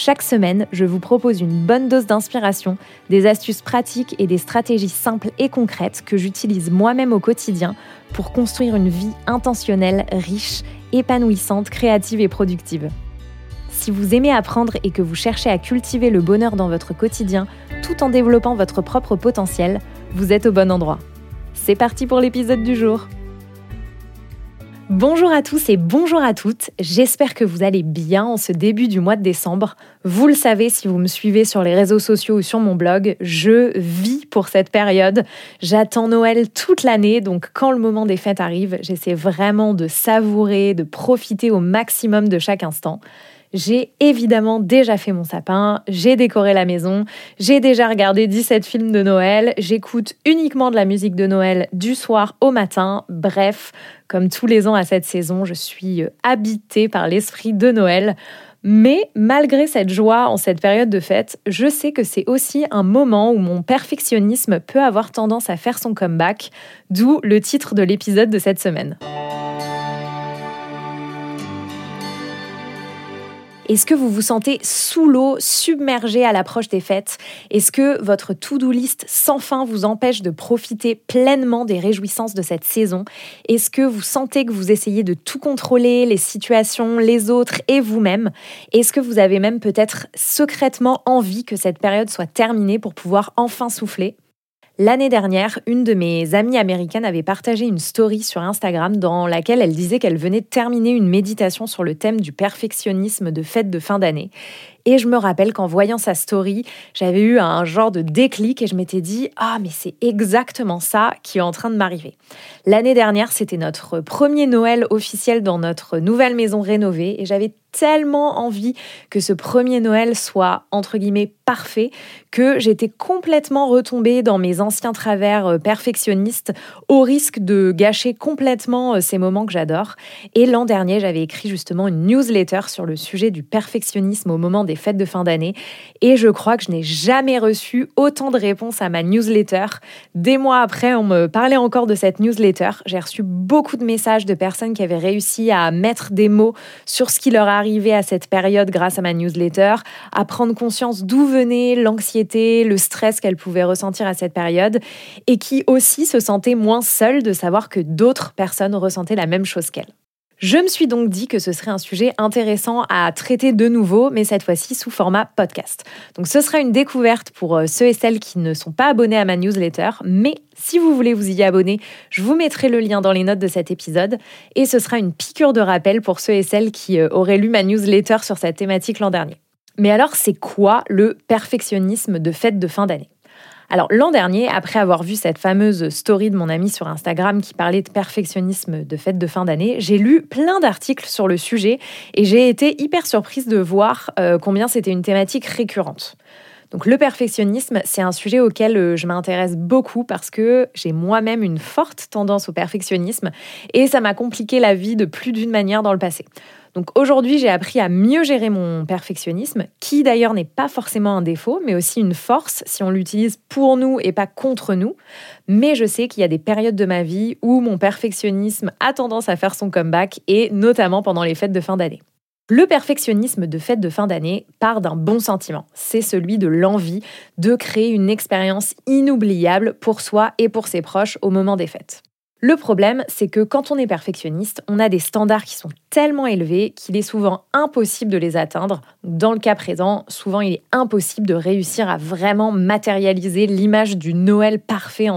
Chaque semaine, je vous propose une bonne dose d'inspiration, des astuces pratiques et des stratégies simples et concrètes que j'utilise moi-même au quotidien pour construire une vie intentionnelle, riche, épanouissante, créative et productive. Si vous aimez apprendre et que vous cherchez à cultiver le bonheur dans votre quotidien tout en développant votre propre potentiel, vous êtes au bon endroit. C'est parti pour l'épisode du jour. Bonjour à tous et bonjour à toutes, j'espère que vous allez bien en ce début du mois de décembre. Vous le savez si vous me suivez sur les réseaux sociaux ou sur mon blog, je vis pour cette période. J'attends Noël toute l'année, donc quand le moment des fêtes arrive, j'essaie vraiment de savourer, de profiter au maximum de chaque instant. J'ai évidemment déjà fait mon sapin, j'ai décoré la maison, j'ai déjà regardé 17 films de Noël, j'écoute uniquement de la musique de Noël du soir au matin. Bref, comme tous les ans à cette saison, je suis euh, habitée par l'esprit de Noël. Mais malgré cette joie en cette période de fête, je sais que c'est aussi un moment où mon perfectionnisme peut avoir tendance à faire son comeback, d'où le titre de l'épisode de cette semaine. Est-ce que vous vous sentez sous l'eau, submergé à l'approche des fêtes? Est-ce que votre to-do list sans fin vous empêche de profiter pleinement des réjouissances de cette saison? Est-ce que vous sentez que vous essayez de tout contrôler, les situations, les autres et vous-même? Est-ce que vous avez même peut-être secrètement envie que cette période soit terminée pour pouvoir enfin souffler? L'année dernière, une de mes amies américaines avait partagé une story sur Instagram dans laquelle elle disait qu'elle venait de terminer une méditation sur le thème du perfectionnisme de fête de fin d'année. Et je me rappelle qu'en voyant sa story, j'avais eu un genre de déclic et je m'étais dit Ah, mais c'est exactement ça qui est en train de m'arriver. L'année dernière, c'était notre premier Noël officiel dans notre nouvelle maison rénovée et j'avais tellement envie que ce premier Noël soit entre guillemets parfait que j'étais complètement retombée dans mes anciens travers euh, perfectionnistes au risque de gâcher complètement euh, ces moments que j'adore. Et l'an dernier, j'avais écrit justement une newsletter sur le sujet du perfectionnisme au moment des fêtes de fin d'année et je crois que je n'ai jamais reçu autant de réponses à ma newsletter. Des mois après, on me parlait encore de cette newsletter. J'ai reçu beaucoup de messages de personnes qui avaient réussi à mettre des mots sur ce qui leur arrivait à cette période grâce à ma newsletter, à prendre conscience d'où venait l'anxiété, le stress qu'elles pouvaient ressentir à cette période, et qui aussi se sentaient moins seules de savoir que d'autres personnes ressentaient la même chose qu'elles. Je me suis donc dit que ce serait un sujet intéressant à traiter de nouveau, mais cette fois-ci sous format podcast. Donc ce sera une découverte pour euh, ceux et celles qui ne sont pas abonnés à ma newsletter, mais si vous voulez vous y abonner, je vous mettrai le lien dans les notes de cet épisode et ce sera une piqûre de rappel pour ceux et celles qui euh, auraient lu ma newsletter sur cette thématique l'an dernier. Mais alors c'est quoi le perfectionnisme de fête de fin d'année? Alors l'an dernier, après avoir vu cette fameuse story de mon ami sur Instagram qui parlait de perfectionnisme de fête de fin d'année, j'ai lu plein d'articles sur le sujet et j'ai été hyper surprise de voir euh, combien c'était une thématique récurrente. Donc le perfectionnisme, c'est un sujet auquel euh, je m'intéresse beaucoup parce que j'ai moi-même une forte tendance au perfectionnisme et ça m'a compliqué la vie de plus d'une manière dans le passé. Aujourd'hui, j'ai appris à mieux gérer mon perfectionnisme, qui d'ailleurs n'est pas forcément un défaut, mais aussi une force si on l'utilise pour nous et pas contre nous. Mais je sais qu'il y a des périodes de ma vie où mon perfectionnisme a tendance à faire son comeback, et notamment pendant les fêtes de fin d'année. Le perfectionnisme de fête de fin d'année part d'un bon sentiment, c'est celui de l'envie de créer une expérience inoubliable pour soi et pour ses proches au moment des fêtes. Le problème, c'est que quand on est perfectionniste, on a des standards qui sont tellement élevés qu'il est souvent impossible de les atteindre. Dans le cas présent, souvent il est impossible de réussir à vraiment matérialiser l'image du Noël parfait,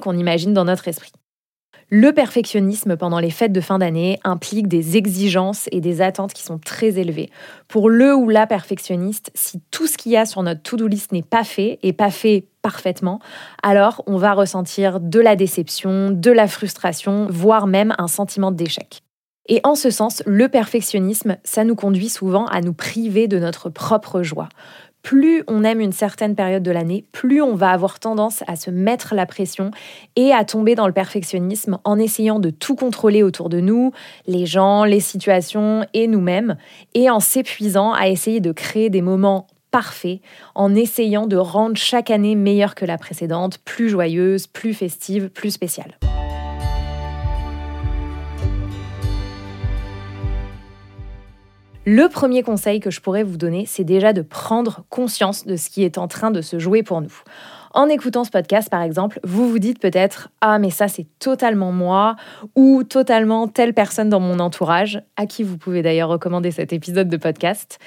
qu'on imagine dans notre esprit. Le perfectionnisme pendant les fêtes de fin d'année implique des exigences et des attentes qui sont très élevées. Pour le ou la perfectionniste, si tout ce qu'il y a sur notre to-do list n'est pas fait et pas fait parfaitement, alors on va ressentir de la déception, de la frustration, voire même un sentiment d'échec. Et en ce sens, le perfectionnisme, ça nous conduit souvent à nous priver de notre propre joie. plus on aime une certaine période de l'année, plus on va avoir tendance à se mettre la pression et à tomber dans le perfectionnisme en essayant de tout contrôler autour de nous, les gens, les situations et nous-mêmes, et en s'épuisant à essayer de créer des moments parfaits, en essayant de rendre chaque année meilleure que la précédente, plus joyeuse, plus festive, plus spéciale. Le premier conseil que je pourrais vous donner, c'est déjà de prendre conscience de ce qui est en train de se jouer pour nous. En écoutant ce podcast, par exemple, vous vous dites peut-être Ah, mais ça, c'est totalement moi ou totalement telle personne dans mon entourage, à qui vous pouvez d'ailleurs recommander cet épisode de podcast.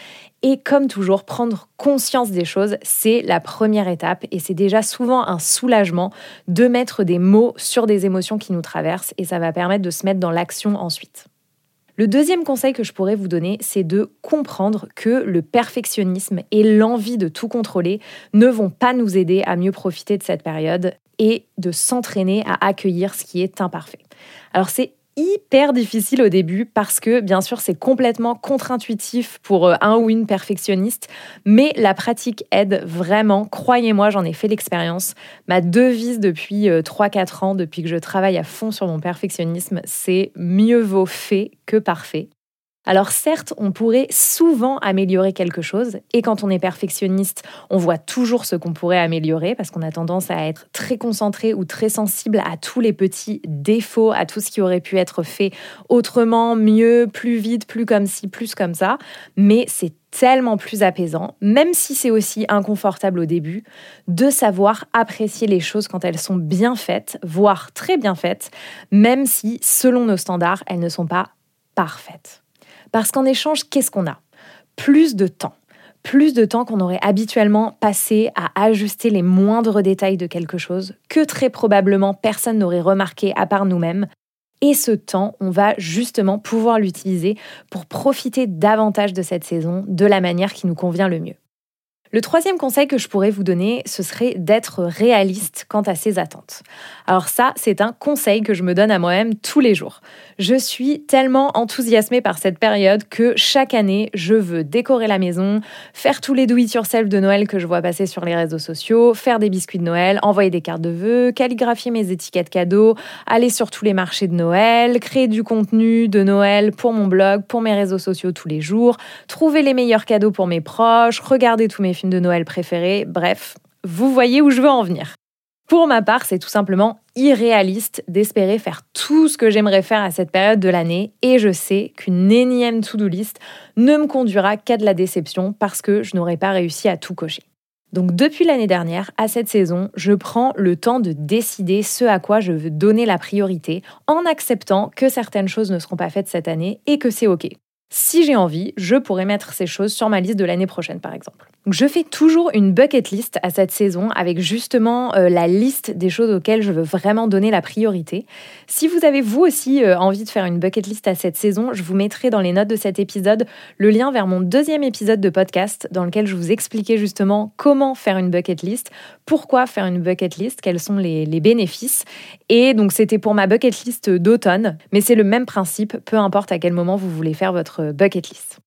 Et comme toujours, prendre conscience des choses, c'est la première étape et c'est déjà souvent un soulagement de mettre des mots sur des émotions qui nous traversent et ça va permettre de se mettre dans l'action ensuite. Le deuxième conseil que je pourrais vous donner, c'est de comprendre que le perfectionnisme et l'envie de tout contrôler ne vont pas nous aider à mieux profiter de cette période et de s'entraîner à accueillir ce qui est imparfait. Alors c'est hyper difficile au début parce que bien sûr c'est complètement contre-intuitif pour euh, un ou une perfectionniste, mais la pratique aide vraiment, croyez-moi, j'en ai fait l'expérience. Ma devise depuis 3-4 euh, ans, depuis que je travaille à fond sur mon perfectionnisme, c'est mieux vaut fait que parfait. Alors certes, on pourrait souvent améliorer quelque chose, et quand on est perfectionniste, on voit toujours ce qu'on pourrait améliorer, parce qu'on a tendance à être très concentré ou très sensible à tous les petits défauts, à tout ce qui aurait pu être fait autrement, mieux, plus vite, plus comme ci, plus comme ça, mais c'est tellement plus apaisant, même si c'est aussi inconfortable au début, de savoir apprécier les choses quand elles sont bien faites, voire très bien faites, même si, selon nos standards, elles ne sont pas parfaites. Parce qu'en échange, qu'est-ce qu'on a? Plus de temps. Plus de temps qu'on aurait habituellement passé à ajuster les moindres détails de quelque chose, que très probablement personne n'aurait remarqué à part nous-mêmes. Et ce temps, on va justement pouvoir l'utiliser pour profiter davantage de cette saison de la manière qui nous convient le mieux. Le troisième conseil que je pourrais vous donner, ce serait d'être réaliste quant à ses attentes. Alors ça, c'est un conseil que je me donne à moi-même tous les jours. Je suis tellement enthousiasmée par cette période que chaque année, je veux décorer la maison, faire tous les do it yourself de Noël que je vois passer sur les réseaux sociaux, faire des biscuits de Noël, envoyer des cartes de vœux, calligraphier mes étiquettes cadeaux, aller sur tous les marchés de Noël, créer du contenu de Noël pour mon blog, pour mes réseaux sociaux tous les jours, trouver les meilleurs cadeaux pour mes proches, regarder tous mes de Noël préféré, bref, vous voyez où je veux en venir. Pour ma part, c'est tout simplement irréaliste d'espérer faire tout ce que j'aimerais faire à cette période de l'année et je sais qu'une énième to-do list ne me conduira qu'à de la déception parce que je n'aurais pas réussi à tout cocher. Donc depuis l'année dernière, à cette saison, je prends le temps de décider ce à quoi je veux donner la priorité en acceptant que certaines choses ne seront pas faites cette année et que c'est OK. Si j'ai envie, je pourrais mettre ces choses sur ma liste de l'année prochaine, par exemple. je fais toujours une bucket list à cette saison avec justement euh, la liste des choses auxquelles je veux vraiment donner la priorité. Si vous avez vous aussi euh, envie de faire une bucket list à cette saison, je vous mettrai dans les notes de cet épisode le lien vers mon deuxième épisode de podcast dans lequel je vous expliquais justement comment faire une bucket list, pourquoi faire une bucket list, quels sont les, bénéfices. Et donc c'était pour ma bucket list d'automne, mais c'est le même principe, peu importe à quel moment vous voulez faire bucket list.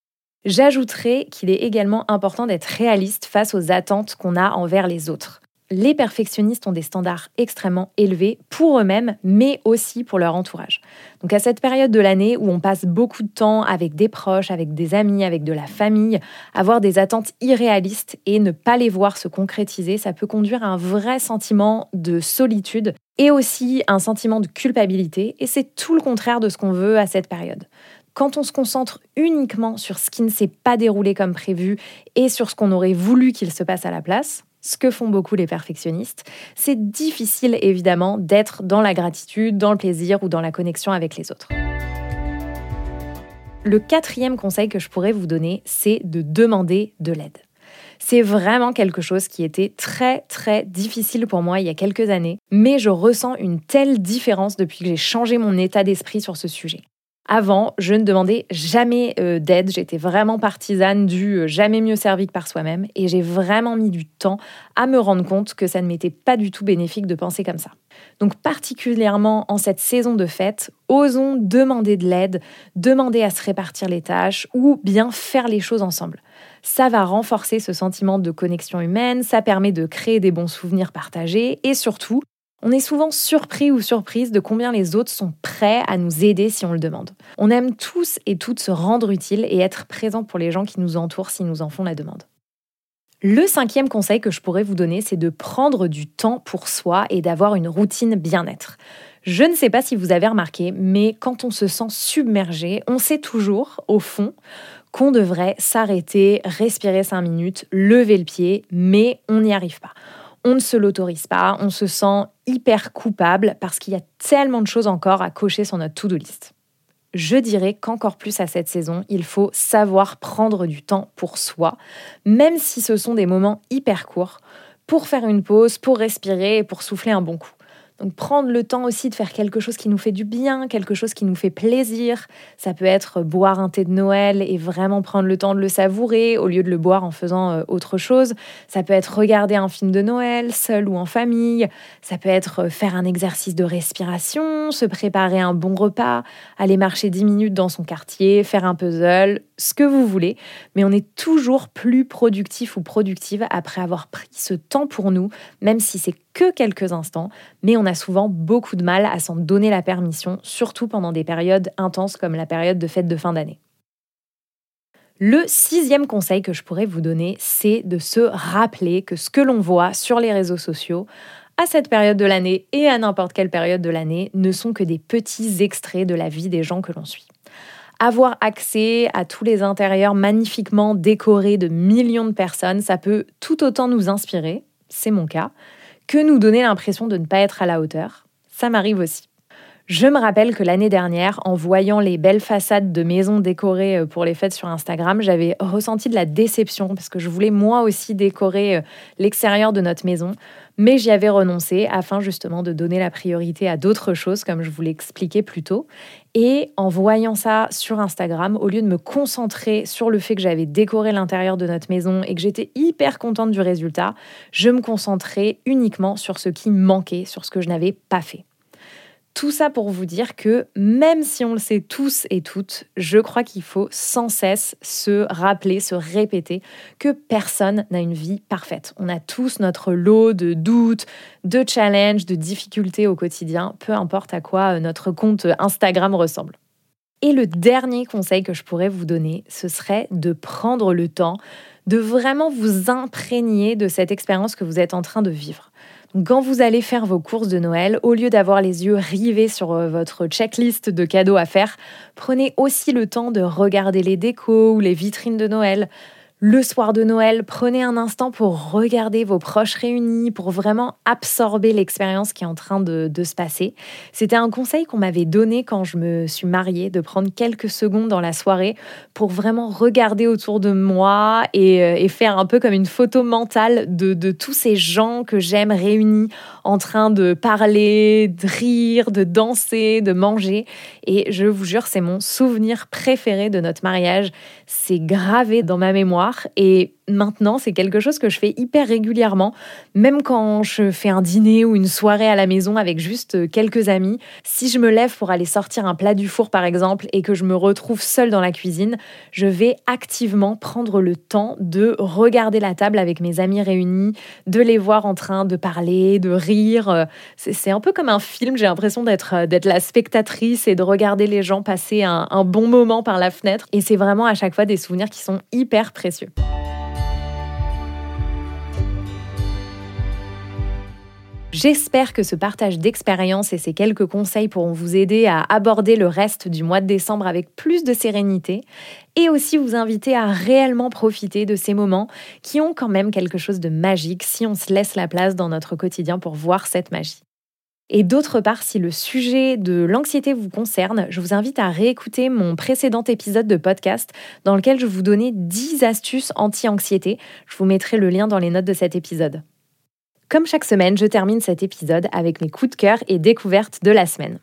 J'ajouterai qu'il est également important d'être réaliste face aux attentes qu'on a envers les autres. Les perfectionnistes ont des standards extrêmement élevés pour eux-mêmes, mais aussi pour leur entourage. Donc à cette période de l'année où on passe beaucoup de temps avec des proches, avec des amis, avec de la famille, avoir des attentes irréalistes et ne pas les voir se concrétiser, ça peut conduire à un vrai sentiment de solitude et aussi un sentiment de culpabilité, et c'est tout le contraire de ce qu'on veut à cette période quand on se concentre uniquement sur ce qui ne s'est pas déroulé comme prévu et sur ce qu'on aurait voulu qu'il se passe à la place, ce que font beaucoup les perfectionnistes, c'est difficile évidemment d'être dans la gratitude, dans le plaisir ou dans la connexion avec les autres. Le quatrième conseil que je pourrais vous donner, c'est de demander de l'aide. C'est vraiment quelque chose qui était très très difficile pour moi il y a quelques années, mais je ressens une telle différence depuis que j'ai changé mon état d'esprit sur ce sujet. Avant, je ne demandais jamais euh, d'aide, j'étais vraiment partisane du euh, jamais mieux servi que par soi-même et j'ai vraiment mis du temps à me rendre compte que ça ne m'était pas du tout bénéfique de penser comme ça. Donc particulièrement en cette saison de fête, osons demander de l'aide, demander à se répartir les tâches ou bien faire les choses ensemble. Ça va renforcer ce sentiment de connexion humaine, ça permet de créer des bons souvenirs partagés et surtout, on est souvent surpris ou surprise de combien les autres sont prêts à nous aider si on le demande. On aime tous et toutes se rendre utile et être présent pour les gens qui nous entourent si nous en font la demande. Le cinquième conseil que je pourrais vous donner, c'est de prendre du temps pour soi et d'avoir une routine bien-être. Je ne sais pas si vous avez remarqué, mais quand on se sent submergé, on sait toujours, au fond, qu'on devrait s'arrêter, respirer cinq minutes, lever le pied, mais on n'y arrive pas. On ne se l'autorise pas, on se sent hyper coupable parce qu'il y a tellement de choses encore à cocher sur notre to-do list je dirais qu'encore plus à cette saison, il faut savoir prendre du temps pour soi, même si ce sont des moments hyper courts, pour faire une pause, pour respirer et pour souffler un bon coup. Donc prendre le temps aussi de faire quelque chose qui nous fait du bien, quelque chose qui nous fait plaisir. Ça peut être boire un thé de Noël et vraiment prendre le temps de le savourer au lieu de le boire en faisant euh, autre chose. Ça peut être regarder un film de Noël seul ou en famille. Ça peut être euh, faire un exercice de respiration, se préparer un bon repas, aller marcher 10 minutes dans son quartier, faire un puzzle, ce que vous voulez. Mais on est toujours plus productif ou productive après avoir pris ce temps pour nous, même si c'est que quelques instants, mais on a souvent beaucoup de mal à s'en donner la permission, surtout pendant des périodes intenses comme la période de fête de fin d'année. Le sixième conseil que je pourrais vous donner, c'est de se rappeler que ce que l'on voit sur les réseaux sociaux, à cette période de l'année et à n'importe quelle période de l'année, ne sont que des petits extraits de la vie des gens que l'on suit. Avoir accès à tous les intérieurs magnifiquement décorés de millions de personnes, ça peut tout autant nous inspirer, c'est mon cas, que nous donner l'impression de ne pas être à la hauteur. Ça m'arrive aussi. Je me rappelle que l'année dernière, en voyant les belles façades de maisons décorées euh, pour les fêtes sur Instagram, j'avais ressenti de la déception parce que je voulais moi aussi décorer euh, l'extérieur de notre maison, mais j'y avais renoncé afin justement de donner la priorité à d'autres choses comme je vous l'ai expliqué plus tôt. Et en voyant ça sur Instagram, au lieu de me concentrer sur le fait que j'avais décoré l'intérieur de notre maison et que j'étais hyper contente du résultat, je me concentrais uniquement sur ce qui manquait, sur ce que je n'avais pas fait. Tout ça pour vous dire que même si on le sait tous et toutes, je crois qu'il faut sans cesse se rappeler, se répéter que personne n'a une vie parfaite. On a tous notre lot de doutes, de challenges, de difficultés au quotidien, peu importe à quoi notre compte Instagram ressemble. Et le dernier conseil que je pourrais vous donner, ce serait de prendre le temps de vraiment vous imprégner de cette expérience que vous êtes en train de vivre. Quand vous allez faire vos courses de Noël, au lieu d'avoir les yeux rivés sur euh, votre checklist de cadeaux à faire, prenez aussi le temps de regarder les décos ou les vitrines de Noël. Le soir de Noël, prenez un instant pour regarder vos proches réunis, pour vraiment absorber l'expérience qui est en train de, se passer. C'était un conseil qu'on m'avait donné quand je me suis mariée, de prendre quelques secondes dans la soirée pour vraiment regarder autour de moi et, euh, faire un peu comme une photo mentale de, de tous ces gens que j'aime réunis en train de parler, de rire, de danser, de manger. Et je vous jure, c'est mon souvenir préféré de notre mariage. C'est gravé dans ma mémoire et maintenant, c'est quelque chose que je fais hyper régulièrement, même quand je fais un dîner ou une soirée à la maison avec juste quelques amis. Si je me lève pour aller sortir un plat du four, par exemple, et que je me retrouve seule dans la cuisine, je vais activement prendre le temps de regarder la table avec mes amis réunis, de les voir en train de parler, de rire. C'est un peu comme un film, j'ai l'impression d'être la spectatrice et de regarder les gens passer un, un bon moment par la fenêtre. Et c'est vraiment à chaque fois des souvenirs qui sont hyper précieux. J'espère que ce partage d'expérience et ces quelques conseils pourront vous aider à aborder le reste du mois de décembre avec plus de sérénité et aussi vous inviter à réellement profiter de ces moments qui ont quand même quelque chose de magique si on se laisse la place dans notre quotidien pour voir cette magie. Et d'autre part, si le sujet de l'anxiété vous concerne, je vous invite à réécouter mon précédent épisode de podcast dans lequel je vous donnais 10 astuces anti-anxiété. Je vous mettrai le lien dans les notes de cet épisode. Comme chaque semaine, je termine cet épisode avec mes coups de cœur et découvertes de la semaine.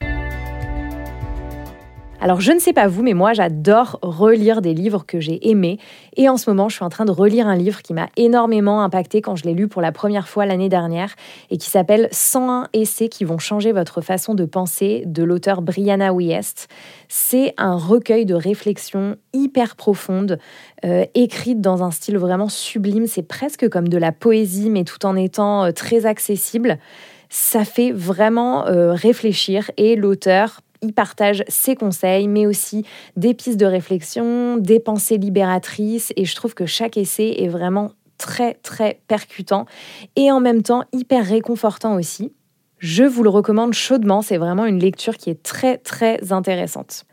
Alors je ne sais pas vous, mais moi j'adore relire des livres que j'ai aimés. Et en ce moment, je suis en train de relire un livre qui m'a énormément impacté quand je l'ai lu pour la première fois l'année dernière et qui s'appelle 101 essais qui vont changer votre façon de penser de l'auteur Brianna Wiest. C'est un recueil de réflexions hyper profondes, euh, écrites dans un style vraiment sublime. C'est presque comme de la poésie, mais tout en étant euh, très accessible. Ça fait vraiment euh, réfléchir et l'auteur il partage ses conseils, mais aussi des pistes de réflexion, des pensées libératrices, et je trouve que chaque essai est vraiment très très percutant et en même temps hyper réconfortant aussi. Je vous le recommande chaudement, c'est vraiment une lecture qui est très très intéressante.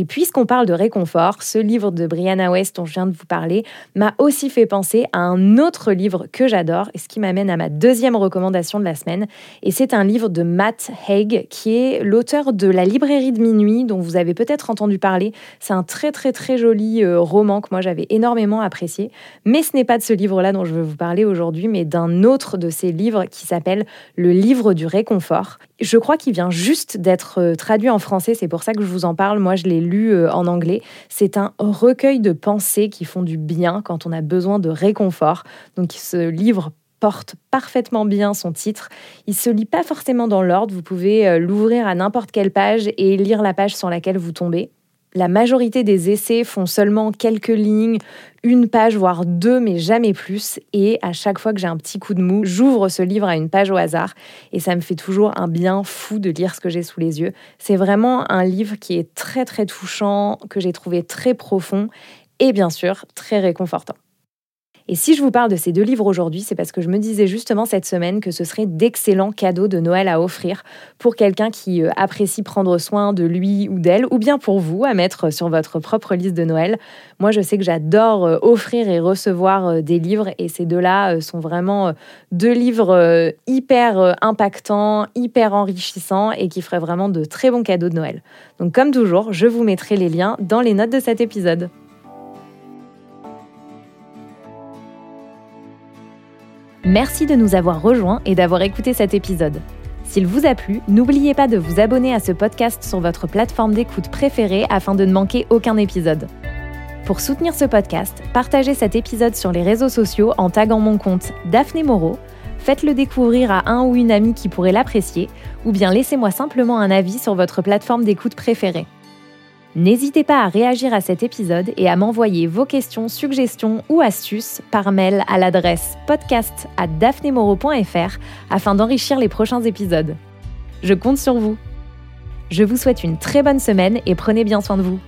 Et puisqu'on parle de réconfort, ce livre de Brianna West dont je viens de vous parler m'a aussi fait penser à un autre livre que j'adore, et ce qui m'amène à ma deuxième recommandation de la semaine. Et c'est un livre de Matt Haig, qui est l'auteur de La librairie de minuit, dont vous avez peut-être entendu parler. C'est un très très très joli euh, roman que moi j'avais énormément apprécié. Mais ce n'est pas de ce livre-là dont je veux vous parler aujourd'hui, mais d'un autre de ces livres qui s'appelle Le livre du réconfort. Je crois qu'il vient juste d'être euh, traduit en français, c'est pour ça que je vous en parle. Moi, je l'ai lu euh, en anglais. C'est un recueil de pensées qui font du bien quand on a besoin de réconfort. Donc, ce livre porte parfaitement bien son titre. Il se lit pas forcément dans l'ordre. Vous pouvez euh, l'ouvrir à n'importe quelle page et lire la page sur laquelle vous tombez. La majorité des essais font seulement quelques lignes, une page, voire deux, mais jamais plus. Et à chaque fois que j'ai un petit coup de mou, j'ouvre ce livre à une page au hasard et ça me fait toujours un bien fou de lire ce que j'ai sous les yeux. C'est vraiment un livre qui est très très touchant, que j'ai trouvé très profond et bien sûr très réconfortant. Et si je vous parle de ces deux livres aujourd'hui, c'est parce que je me disais justement cette semaine que ce serait d'excellents cadeaux de Noël à offrir pour quelqu'un qui euh, apprécie prendre soin de lui ou d'elle, ou bien pour vous à mettre sur votre propre liste de Noël. Moi, je sais que j'adore euh, offrir et recevoir euh, des livres, et ces deux-là sont vraiment deux livres hyper impactants, hyper enrichissants, et qui feraient vraiment de très bons cadeaux de Noël. Donc comme toujours, je vous mettrai les liens dans les notes de cet épisode. Merci de nous avoir rejoints et d'avoir écouté cet épisode. S'il vous a plu, n'oubliez pas de vous abonner à ce podcast sur votre plateforme d'écoute préférée afin de ne manquer aucun épisode. Pour soutenir ce podcast, partagez cet épisode sur les réseaux sociaux en taguant mon compte Daphné Moreau, faites-le découvrir à un ou une amie qui pourrait l'apprécier, ou bien laissez-moi simplement un avis sur votre plateforme d'écoute préférée. N'hésitez pas à réagir à cet épisode et à m'envoyer vos questions, suggestions ou astuces par mail à l'adresse podcast à afin d'enrichir les prochains épisodes. Je compte sur vous. Je vous souhaite une très bonne semaine et prenez bien soin de vous.